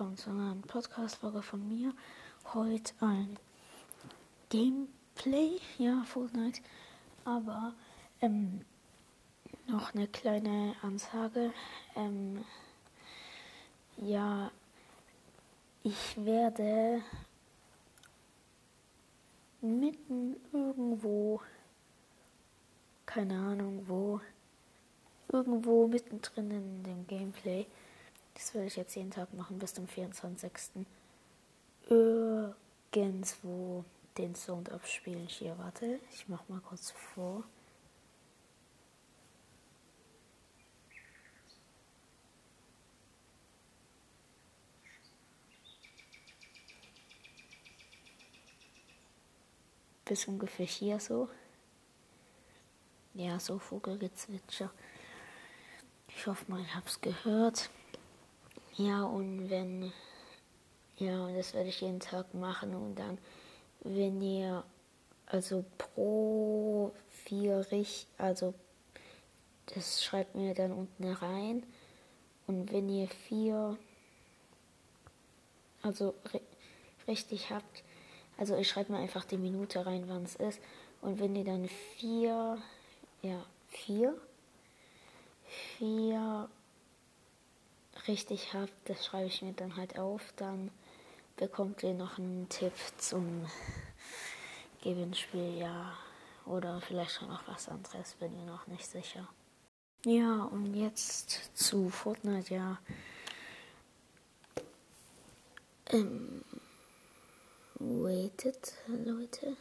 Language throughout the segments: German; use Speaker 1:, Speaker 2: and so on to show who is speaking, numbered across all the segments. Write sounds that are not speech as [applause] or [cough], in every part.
Speaker 1: willkommen zu einer Podcast-Folge von mir. Heute ein Gameplay, ja, Fortnite. Aber ähm, noch eine kleine Ansage. Ähm, ja, ich werde mitten irgendwo, keine Ahnung wo, irgendwo mittendrin in dem Gameplay. Das werde ich jetzt jeden Tag machen bis zum 24. Irgendwo den Sound abspielen. Hier, warte, ich mach mal kurz vor. Bis ungefähr hier so. Ja, so Vogelgezwitscher. Ich hoffe mal, ich hab's gehört. Ja, und wenn. Ja, und das werde ich jeden Tag machen. Und dann, wenn ihr. Also pro vier Richt. Also. Das schreibt mir dann unten rein. Und wenn ihr vier. Also ri richtig habt. Also ich schreibe mir einfach die Minute rein, wann es ist. Und wenn ihr dann vier. Ja, vier. Vier richtig habt, das schreibe ich mir dann halt auf. Dann bekommt ihr noch einen Tipp zum Gewinnspiel, ja. Oder vielleicht schon noch was anderes, bin ich noch nicht sicher. Ja, und jetzt zu Fortnite, ja. Ähm, waitet, Leute.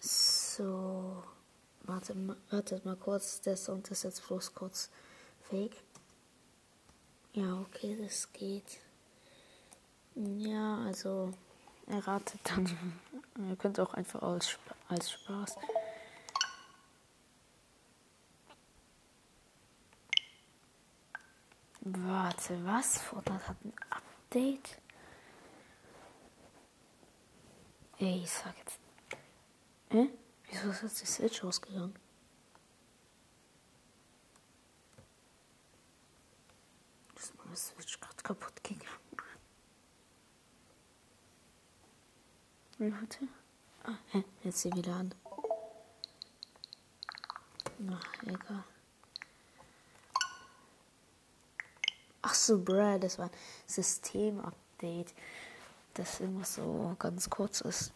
Speaker 1: So, warte, wartet mal kurz, der Sound ist jetzt bloß kurz fake. Ja, okay, das geht. Ja, also erratet dann. Ihr könnt auch einfach als, als Spaß. Warte, was? Fortnite hat ein Update? Ey, ich sag jetzt. Hä? Wieso ist jetzt die Switch ausgegangen? Ist meine Switch gerade kaputt gegangen? Warte. Ah, hä? Jetzt sie wieder an. Na, egal. Ach so, bruh, das war ein Systemupdate, das immer so ganz kurz ist.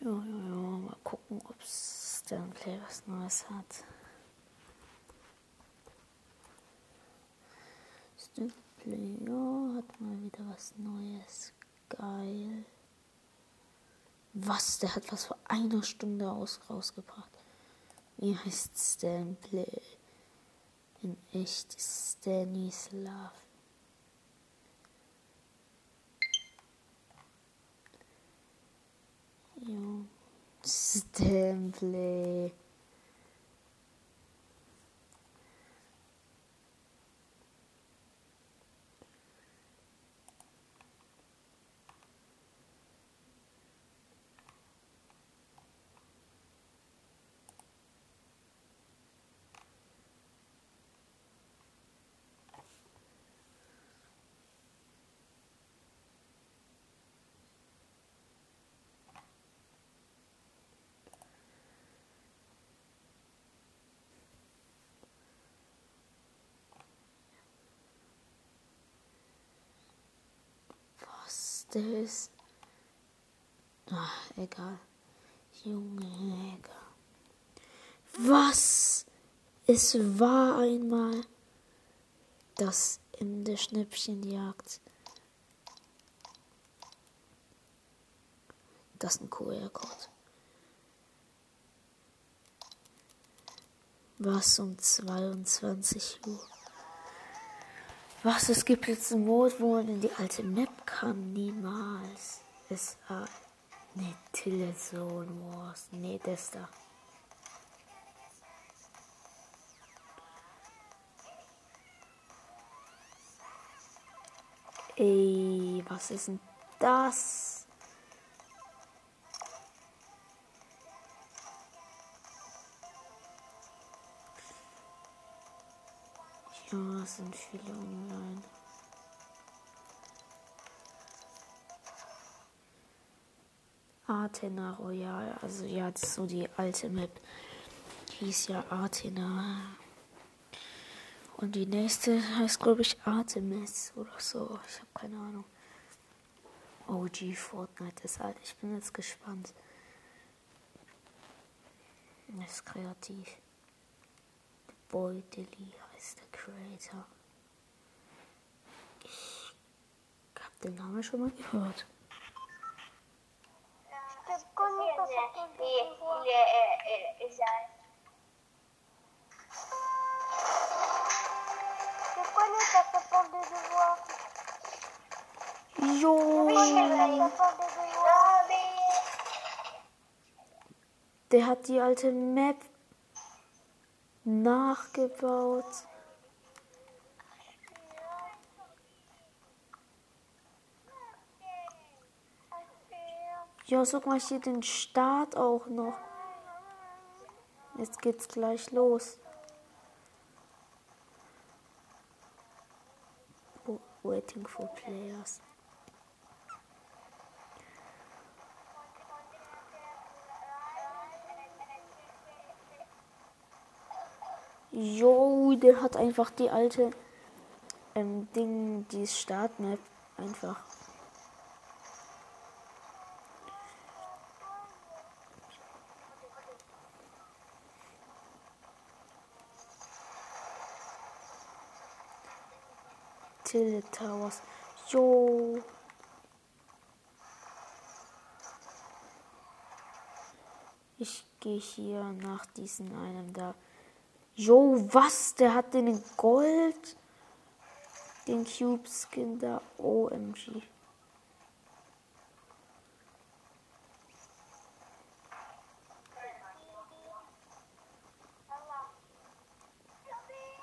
Speaker 1: Ja, ja, ja, mal gucken, ob es dann Play was Neues hat. Play, ja, hat mal wieder was Neues. Geil. Was? Der hat was vor einer Stunde aus, rausgebracht. Wie heißt Stanplay? In echt Stanislav. Jo. Stanplay. Was der ist. Ach, egal. Junge, egal. Was? Es war einmal das in der Schnäppchenjagd. Das ist ein QR-Code. Was um 22 Uhr? Was? Es gibt jetzt einen Mode, wo man in die alte Map kann? Niemals. Es war. Ne, Tilted Zone Wars. Nee, das da. Ey, was ist denn das? Ja, es sind viele online. Athena Royal, also ja, das ist so die alte Map. Die hieß ja Athena. Und die nächste heißt, glaube ich, Artemis oder so. Ich habe keine Ahnung. OG Fortnite ist alt. Ich bin jetzt gespannt. Das ist kreativ. Boy Dilly heißt der Creator. Ich habe den Namen schon mal gehört. Jo, der hat die alte Map nachgebaut. Ja, guck mal hier den Start auch noch. Jetzt geht's gleich los. Waiting for players. Jo, der hat einfach die alte ähm, Ding, die Startmap einfach. Tilted Towers. Jo. Ich gehe hier nach diesem einem da. Jo, was? Der hat den Gold. Den Cube Skin da. OMG.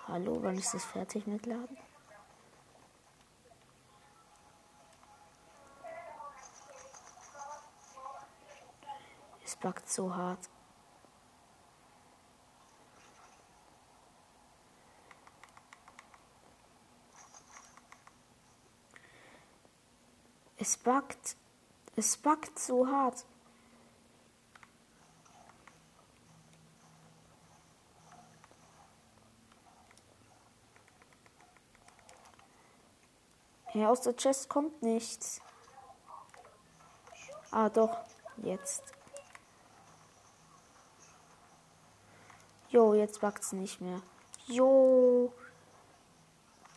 Speaker 1: Hallo, wann ist das fertig mit Laden? Backt so hart. Es backt. Es backt so hart. Ja, aus der Chest kommt nichts. Ah, doch. Jetzt. Jo, jetzt backt's nicht mehr. Jo.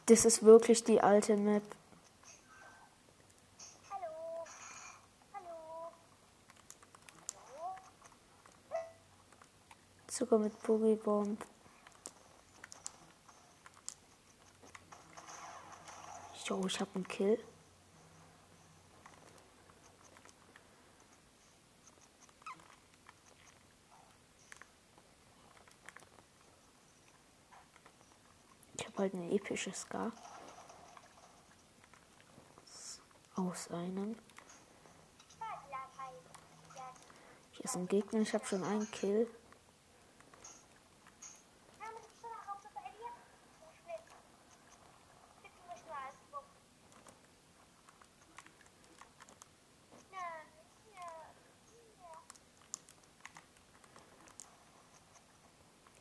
Speaker 1: Das ist wirklich die alte Map.
Speaker 2: Hallo. Hallo.
Speaker 1: Sogar mit Boogie Bomb. Jo, ich hab einen Kill. Habe halt eine epische Scar. Aus einem. Hier ist ein Gegner, ich habe schon einen Kill.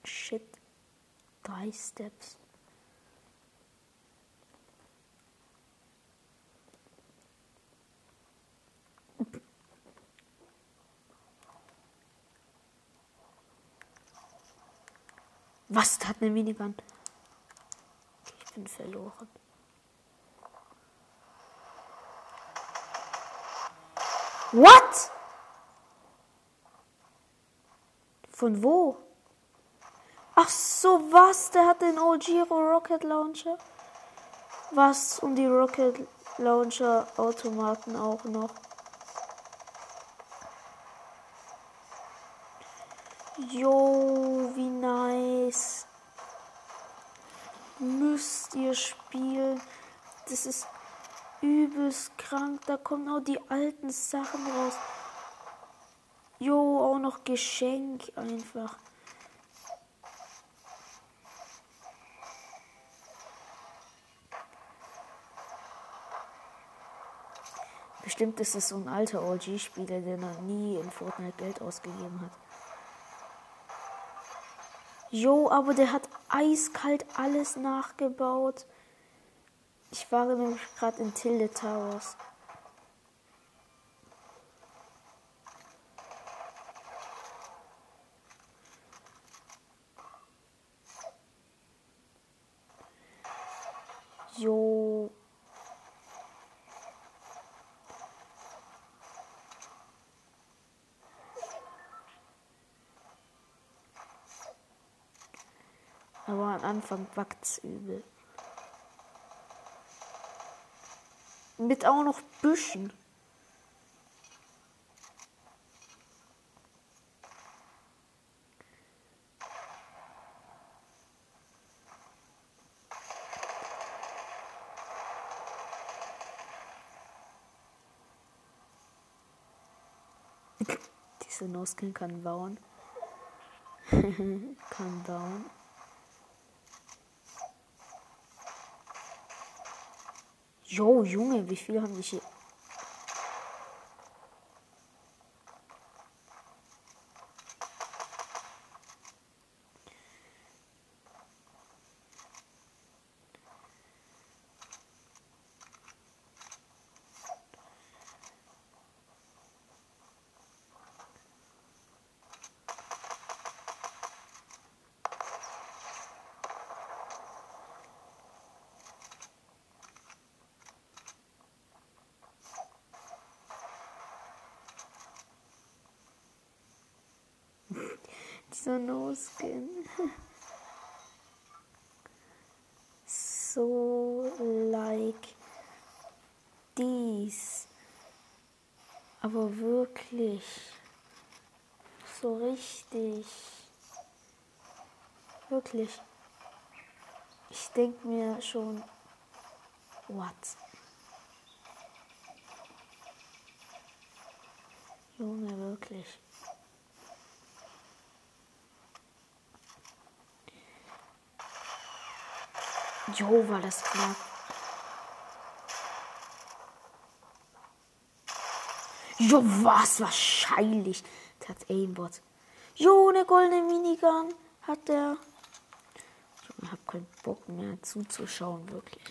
Speaker 1: Shit. Drei Steps. Was? Da hat eine Minigun. Ich bin verloren. What? Von wo? Ach so, was? Der hat den OG Rocket Launcher. Was? Und die Rocket Launcher Automaten auch noch. Jo, wie nice. Müsst ihr spielen. Das ist übelst krank. Da kommen auch die alten Sachen raus. Jo, auch noch Geschenk einfach. Bestimmt ist es so ein alter OG-Spieler, der noch nie in Fortnite Geld ausgegeben hat. Jo, aber der hat eiskalt alles nachgebaut. Ich war nämlich gerade in Tilde Towers. Jo. Aber am Anfang wackt's übel. Mit auch noch Büschen. [laughs] Diese No-Skin kann bauen. [laughs] kann bauen. Jo, Junge, wie viel haben die hier? Aber wirklich. So richtig. Wirklich. Ich denke mir schon, what? Junge, wirklich. Jo, war das knapp. Jo, was wahrscheinlich. Das hat Aimbot. Jo, eine goldene Minigun hat der. Ich hab keinen Bock mehr zuzuschauen, wirklich.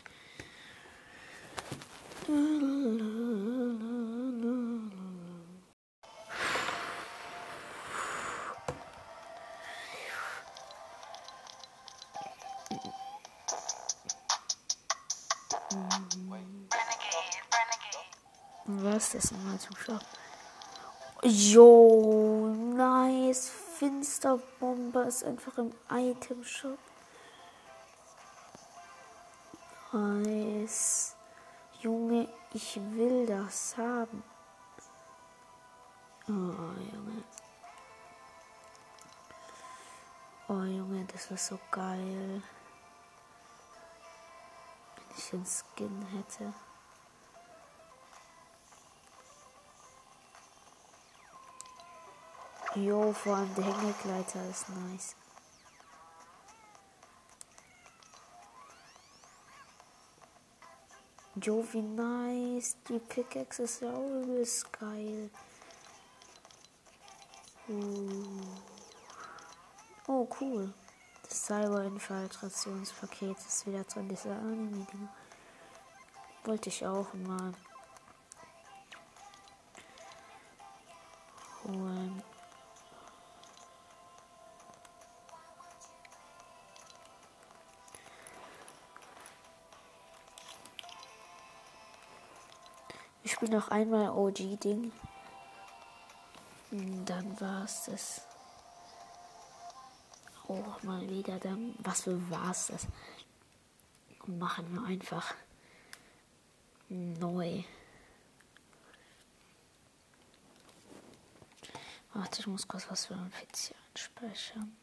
Speaker 1: Was das mal zuschaut. Jo, nice. Finsterbomber ist einfach im Item Shop. Nice. Junge, ich will das haben. Oh, Junge. Oh, Junge, das ist so geil. Wenn ich den Skin hätte. Jo, vor allem der Hängegleiter ist nice. Jo, wie nice. Die Pickaxe ist ja auch übelst geil. Uh. Oh, cool. Das Cyber-Infiltrationspaket ist wieder drin, dieser Anime-Ding. Wollte ich auch mal holen. Spiele noch einmal OG-Ding. Dann war es das. Auch mal wieder dann. Was für war's das? Machen wir einfach neu. Warte, ich muss kurz was für ein PC einspeichern.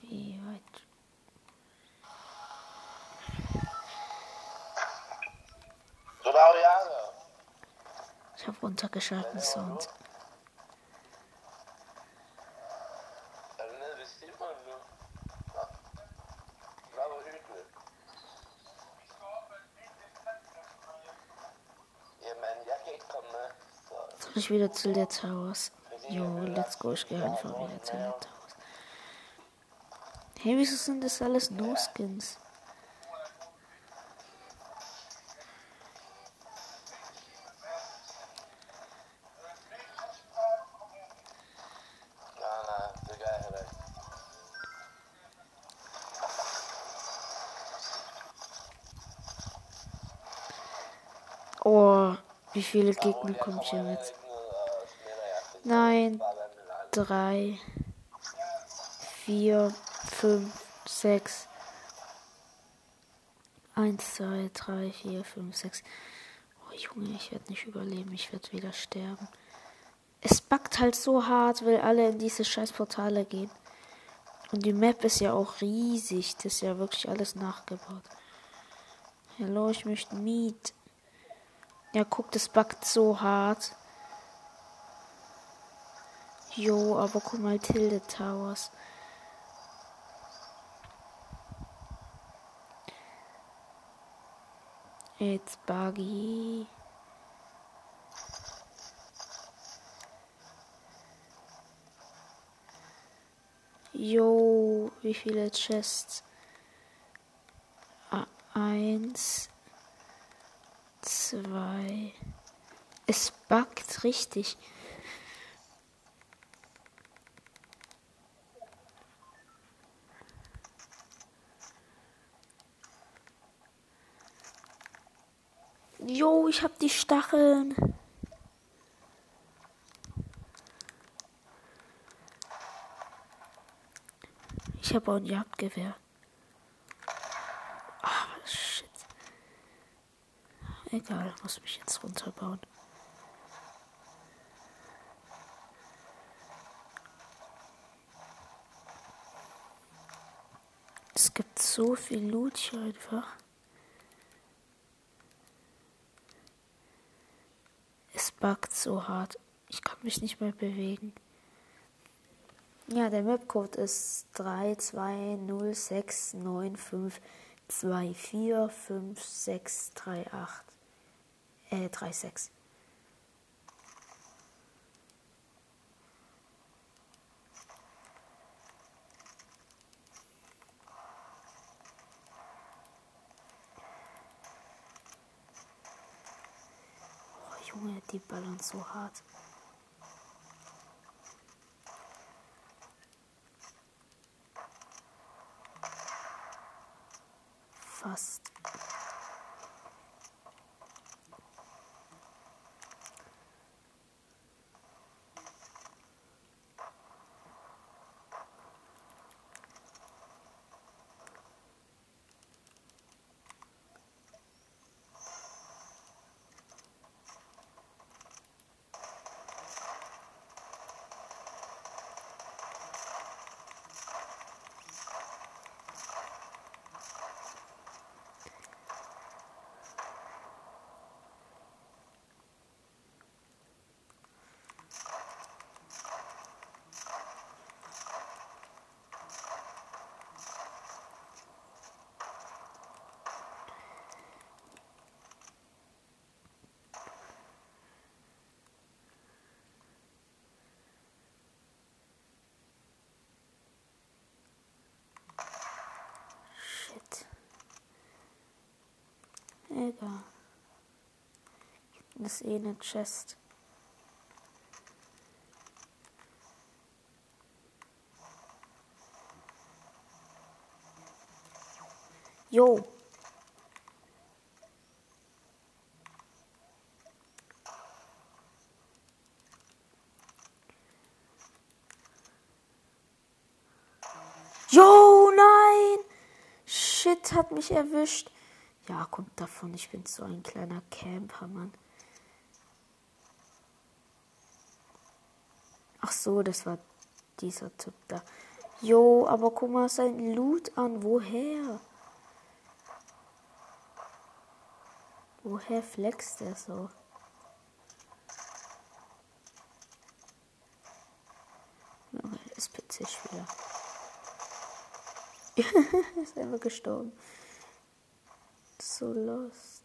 Speaker 1: Wie
Speaker 2: ikke komme med. Så
Speaker 1: Soll ich wieder zu der Towers? Jo, let's go. Ich gehe einfach wieder zu der Towers. Hey, wieso sind das alles No-Skins? Viele Gegner kommt hier mit? Nein, drei, vier, fünf, sechs. Eins, zwei, drei, vier, fünf, sechs. Oh Junge, ich werde nicht überleben, ich werde wieder sterben. Es backt halt so hart, weil alle in diese scheiß Portale gehen. Und die Map ist ja auch riesig, das ist ja wirklich alles nachgebaut. Hallo, ich möchte Meat. Ja, guck, das backt so hart. Jo, aber guck mal, Tilde Towers. It's buggy. Jo, wie viele Chests? Ah, eins, zwei. Es buggt richtig. Jo, ich hab die Stacheln. Ich habe auch ein Jagdgewehr. Ah, shit. Egal, muss mich jetzt runterbauen. Es gibt so viel Loot hier einfach. Es buggt so hart. Ich kann mich nicht mehr bewegen. Ja, der Mapcode ist 320695245638. Äh, 36. Oh, Junge, die ballern so hart. Fast. Shit. Egal. Das ist eh eine Chest. Jo. Jo, nein! Shit, hat mich erwischt. Ja, kommt davon, ich bin so ein kleiner Camper, Mann. Ach so, das war dieser Typ da. Jo, aber guck mal sein Loot an. Woher? Woher flext der so? Das PC-Spieler. [laughs] ist einfach gestorben. So lost.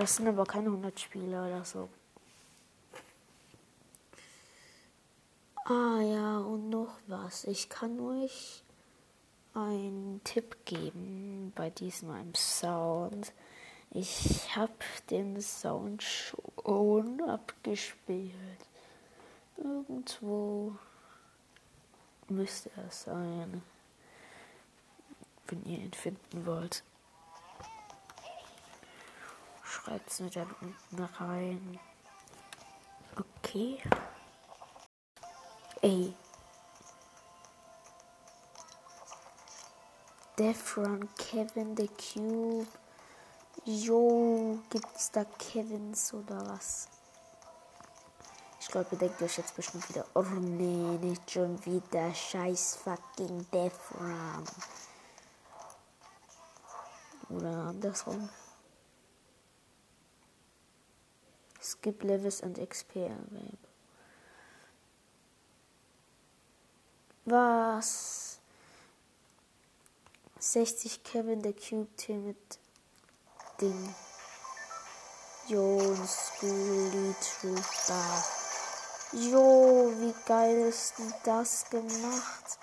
Speaker 1: Das sind aber keine 100 Spieler oder so. Ah ja, und noch was. Ich kann euch einen Tipp geben bei diesem Sound. Ich habe den Sound schon abgespielt. Irgendwo müsste er sein, wenn ihr ihn finden wollt. Schreibt es mir dann unten rein. Okay. Ey. Defron, Kevin, The Cube. Jo, gibt's da Kevins oder was? Ich glaube, ihr denkt euch jetzt bestimmt wieder, oh nee, nicht schon wieder scheiß fucking Defron. Oder andersrum. Skip Levels and XP available. Was? 60 Kevin der Cube Team mit Ding. Jones Schooly Trooper. Jo, wie geil ist denn das gemacht?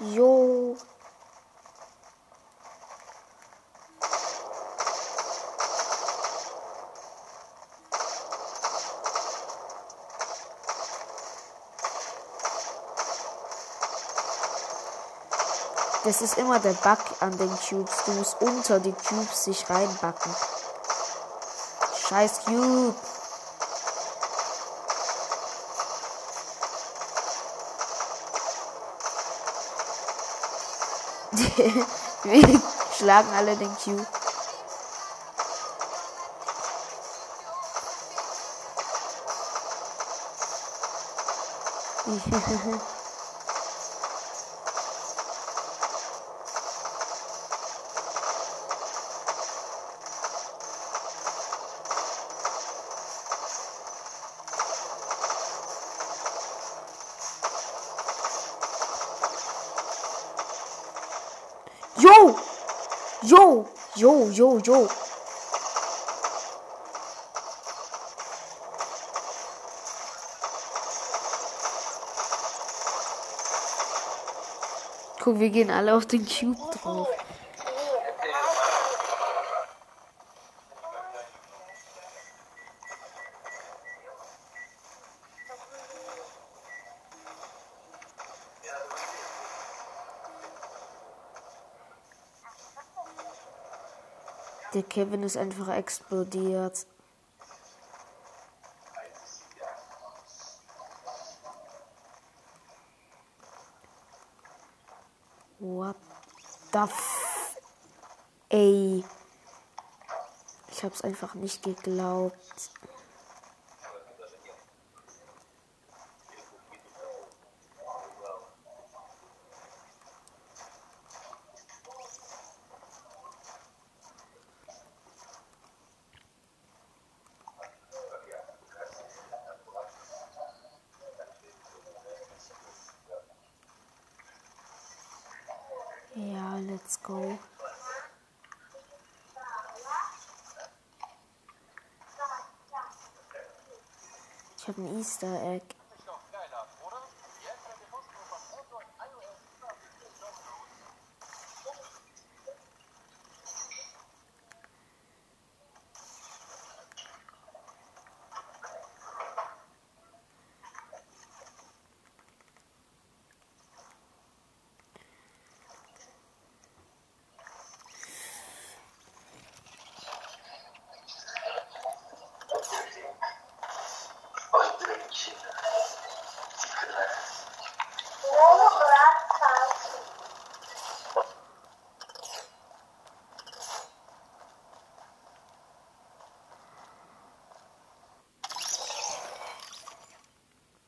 Speaker 1: Jo. Das ist immer der Bug an den Cubes. Du musst unter die Cubes sich reinbacken. Scheiß Cube. [laughs] Wir schlagen alle den Cube. [laughs] Yo! Yo! Yo, yo. Guck, wir gehen alle auf den Cube drauf. Der Kevin ist einfach explodiert. What the f Ey. Ich hab's einfach nicht geglaubt. Easter Egg.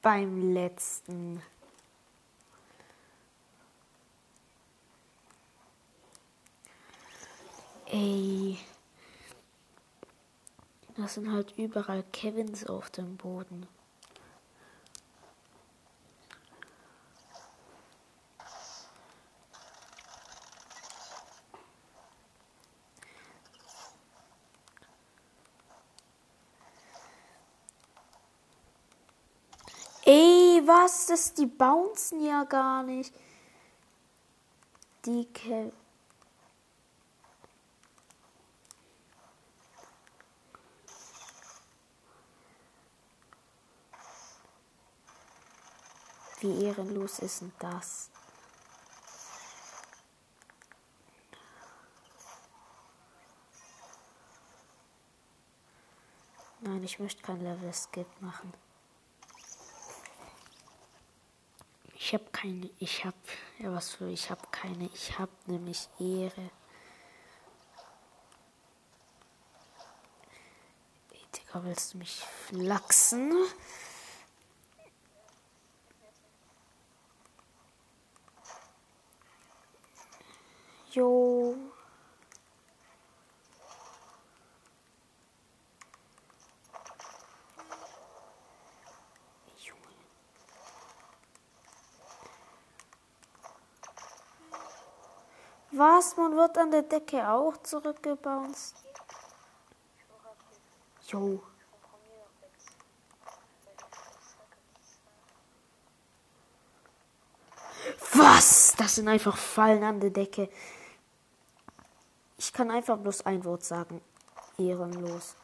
Speaker 1: Beim letzten. Ey. Das sind halt überall Kevins auf dem Boden. Das, die bouncen ja gar nicht. Die Ke Wie ehrenlos ist denn das? Nein, ich möchte kein Level Skip machen. Ich habe keine, ich habe, ja was für, ich habe keine, ich habe nämlich Ehre. Ey, Digga, willst du mich flachsen? Jo. Was? Man wird an der Decke auch zurückgebounced. Jo. Was? Das sind einfach Fallen an der Decke. Ich kann einfach bloß ein Wort sagen. Ehrenlos.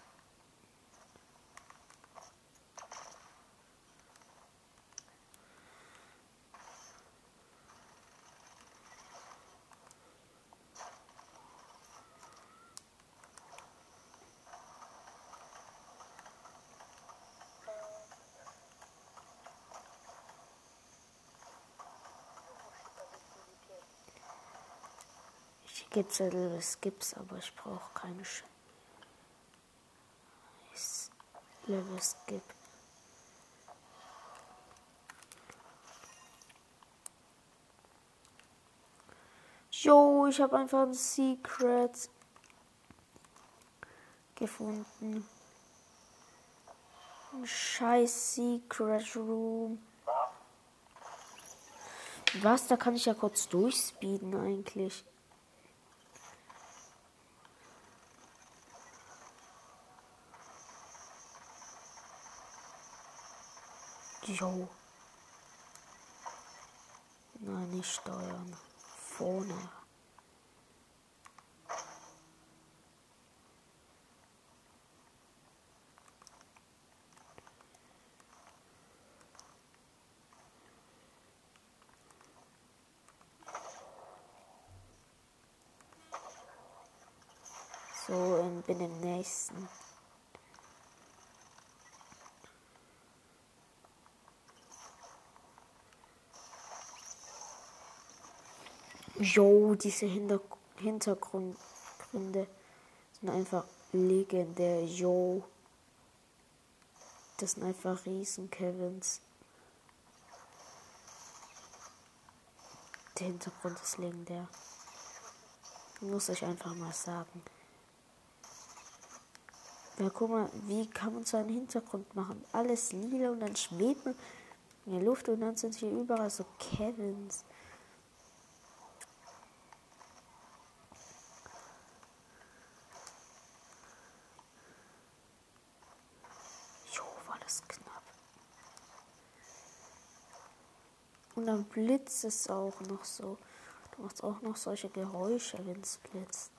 Speaker 1: Ich gebe Zettel, es gibt's, aber ich brauche keine Sch Ist Level Skip. Jo, ich habe einfach ein Secret gefunden. Ein scheiß Secret Room. Was? Da kann ich ja kurz durchspeeden eigentlich. Jo. Nein, nicht steuern. Vorne. So, bin im nächsten. Jo, diese Hinter Hintergründe sind einfach legendär. Jo. Das sind einfach Riesen-Kevins. Der Hintergrund ist legendär. Muss ich einfach mal sagen. Ja, guck mal, wie kann man so einen Hintergrund machen? Alles lila und dann schwebt man in der Luft und dann sind hier überall so Kevins. Jo, war das knapp. Und dann blitzt es auch noch so. Du machst auch noch solche Geräusche, wenn es blitzt.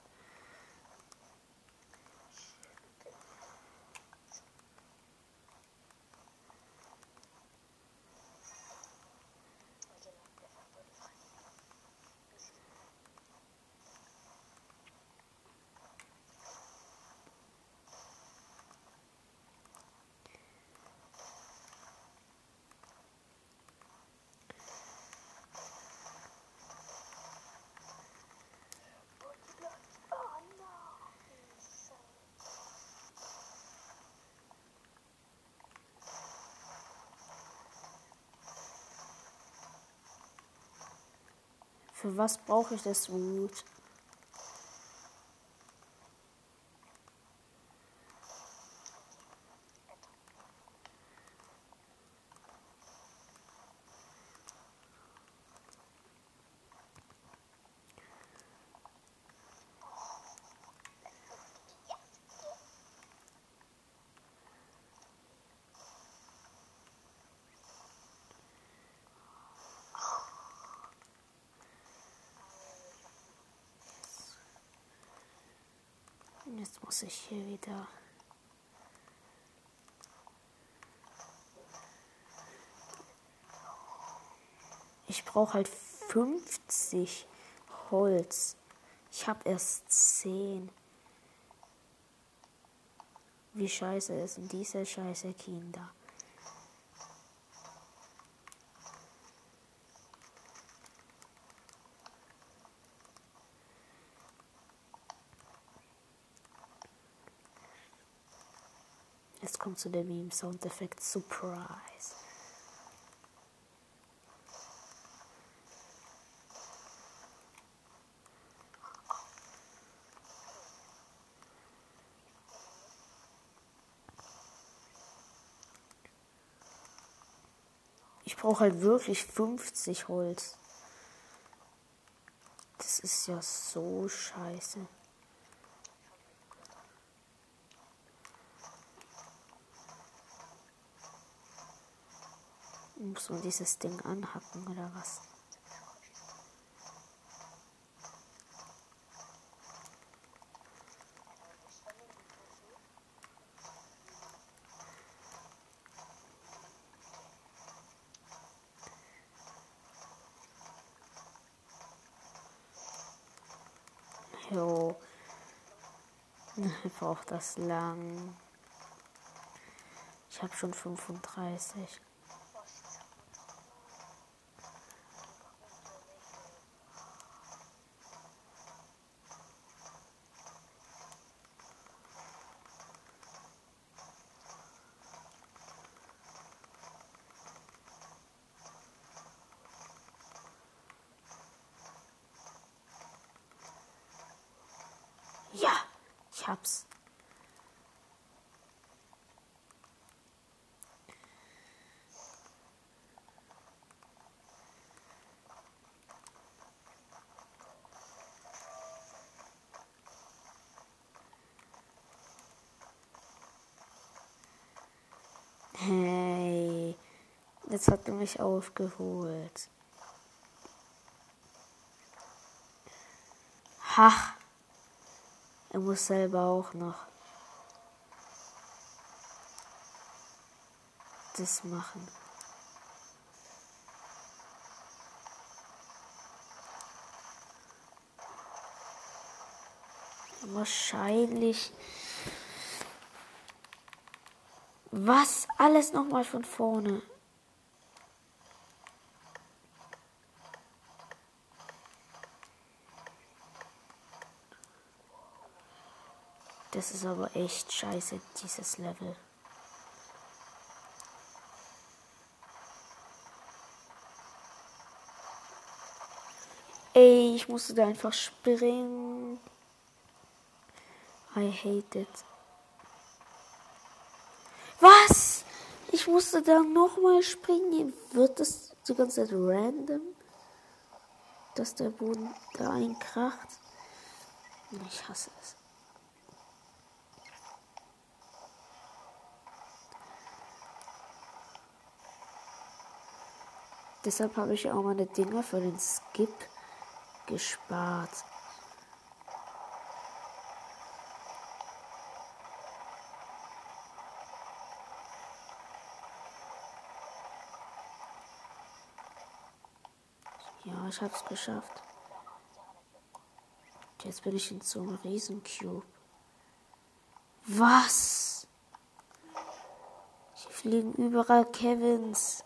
Speaker 1: Für was brauche ich das Wut? Jetzt muss ich hier wieder. Ich brauche halt 50 Holz. Ich habe erst 10. Wie scheiße ist denn diese scheiße Kinder? Jetzt kommt zu dem Meme Soundeffekt Surprise. Ich brauche halt wirklich 50 Holz. Das ist ja so scheiße. Muss man dieses Ding anhacken oder was? Jo. [laughs] Braucht das lang. Ich habe schon 35. Ja, ich hab's. Hey, jetzt hat er mich aufgeholt. Ha! Er muss selber auch noch das machen. Wahrscheinlich. Was? Alles nochmal von vorne. Das ist aber echt scheiße, dieses Level. Ey, ich musste da einfach springen. I hate it. Was? Ich musste da nochmal springen. Wird das die ganze Zeit random? Dass der Boden da einkracht? Ich hasse es. Deshalb habe ich auch meine Dinger für den Skip gespart. Ja, ich habe es geschafft. Jetzt bin ich in so einem Riesencube. Was? Hier fliegen überall Kevins.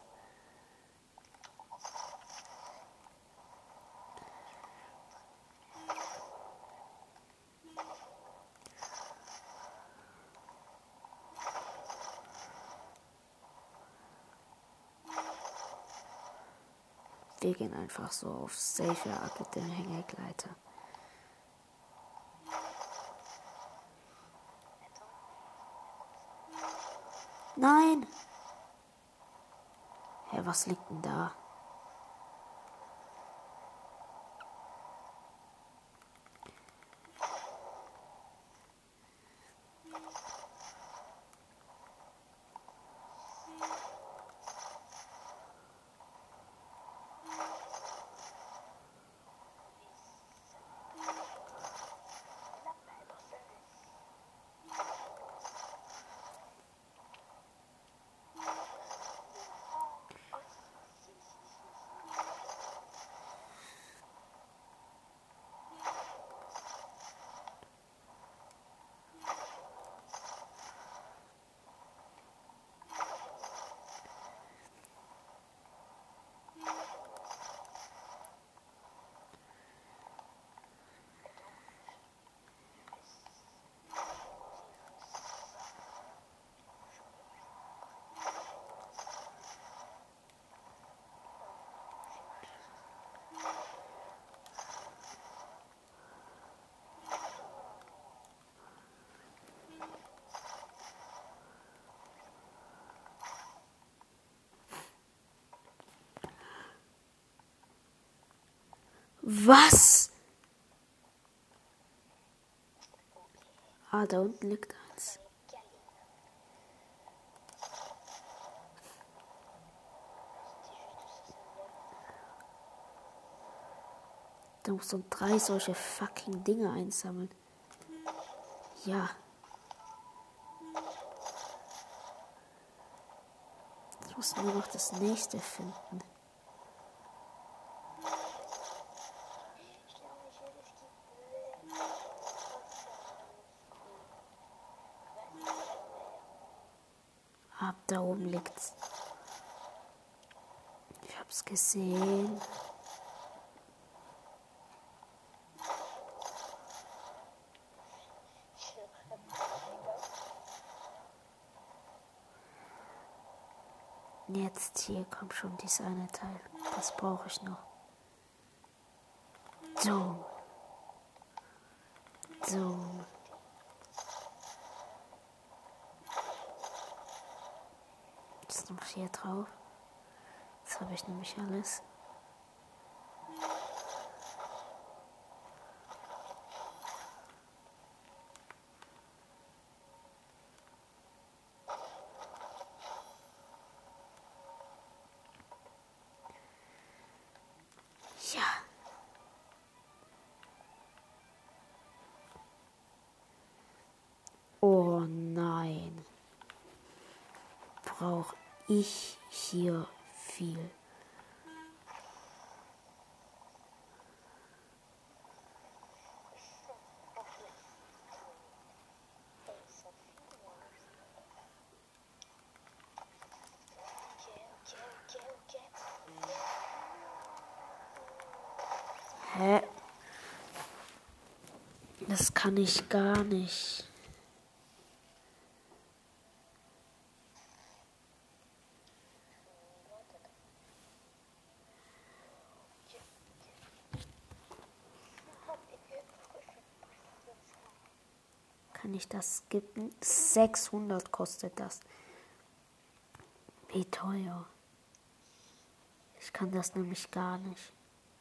Speaker 1: Wir gehen einfach so auf Safe Art mit dem Hängegleiter. Nein! Hä, hey, was liegt denn da? Was? Ah, da unten liegt eins. Da muss man drei solche fucking Dinge einsammeln. Ja. Jetzt muss nur noch das nächste finden. Ab da oben liegt's. Ich hab's gesehen. Jetzt hier kommt schon dieses eine Teil. Das brauche ich noch. So. So. Jetzt noch hier drauf. Jetzt habe ich nämlich alles. Ja. Oh nein. Brauche ich hier viel. Hä? Das kann ich gar nicht. Kann ich das skippen? 600 kostet das. Wie teuer. Ich kann das nämlich gar nicht.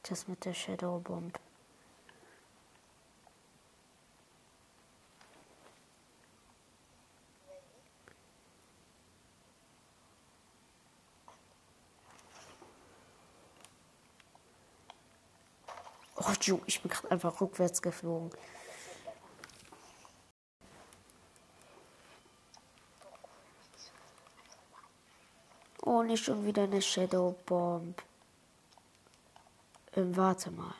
Speaker 1: Das mit der Shadow Bomb. Oh, ich bin gerade einfach rückwärts geflogen. Oh, nicht schon wieder eine Shadow Bomb. Ähm, warte mal.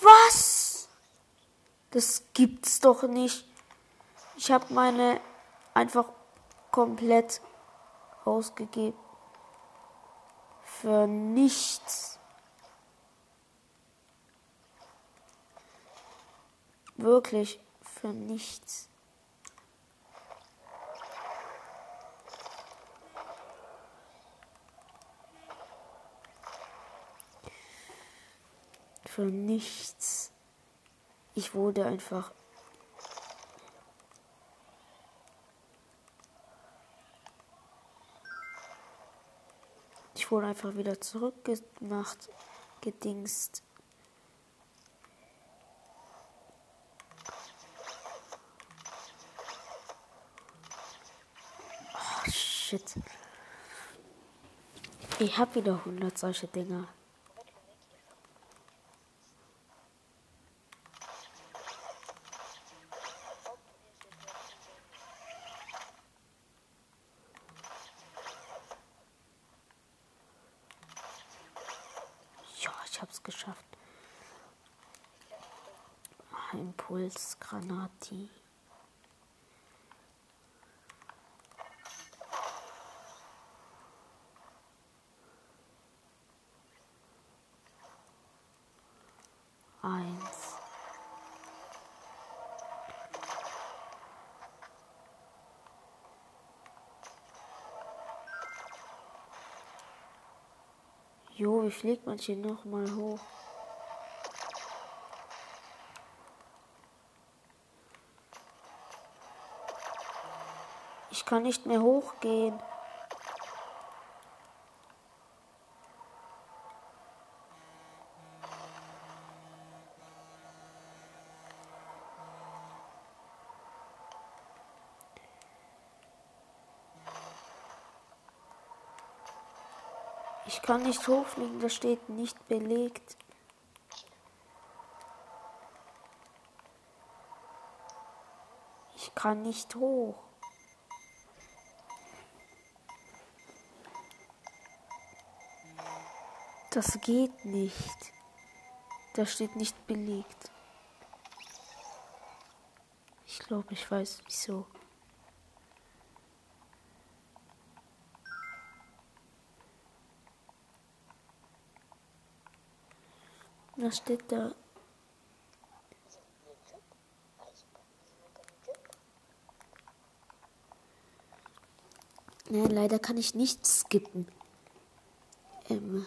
Speaker 1: Was? Das gibt's doch nicht. Ich habe meine einfach komplett ausgegeben. Für nichts. Wirklich für nichts. Für nichts. Ich wurde einfach. Ich wurde einfach wieder zurückgemacht, gedingst. Oh. Ich hab wieder 100 solche Dinger. Ja, ich hab's geschafft. Impulsgranati. Eins. Jo, wie fliegt man hier noch mal hoch? Ich kann nicht mehr hochgehen. Ich kann nicht hochfliegen, das steht nicht belegt. Ich kann nicht hoch. Das geht nicht. Das steht nicht belegt. Ich glaube, ich weiß wieso. Was steht da? Ja, leider kann ich nicht skippen. Ähm.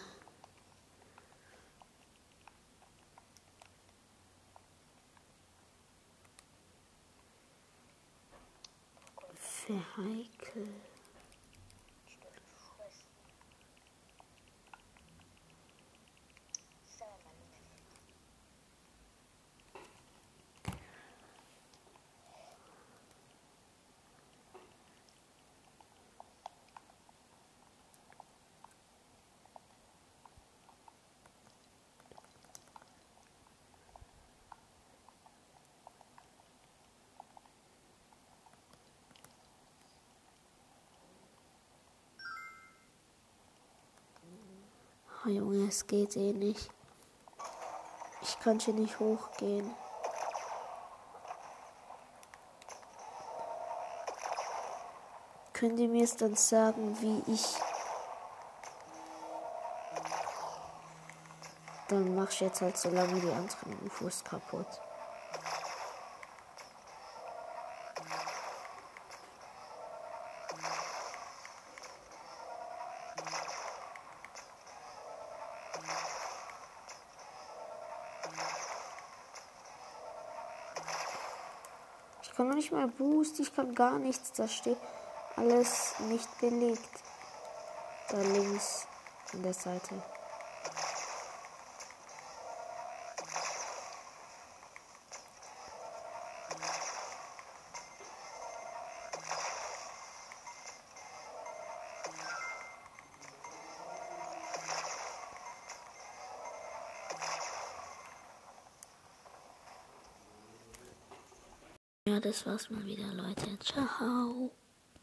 Speaker 1: haiku Oh Junge, es geht eh nicht. Ich kann hier nicht hochgehen. Könnt ihr mir es dann sagen, wie ich. Dann mach ich jetzt halt so lange die anderen UFOs kaputt. Nicht mal Boost, ich kann gar nichts. Da steht alles nicht belegt. Da links an der Seite. Das war's mal wieder, Leute. Ciao.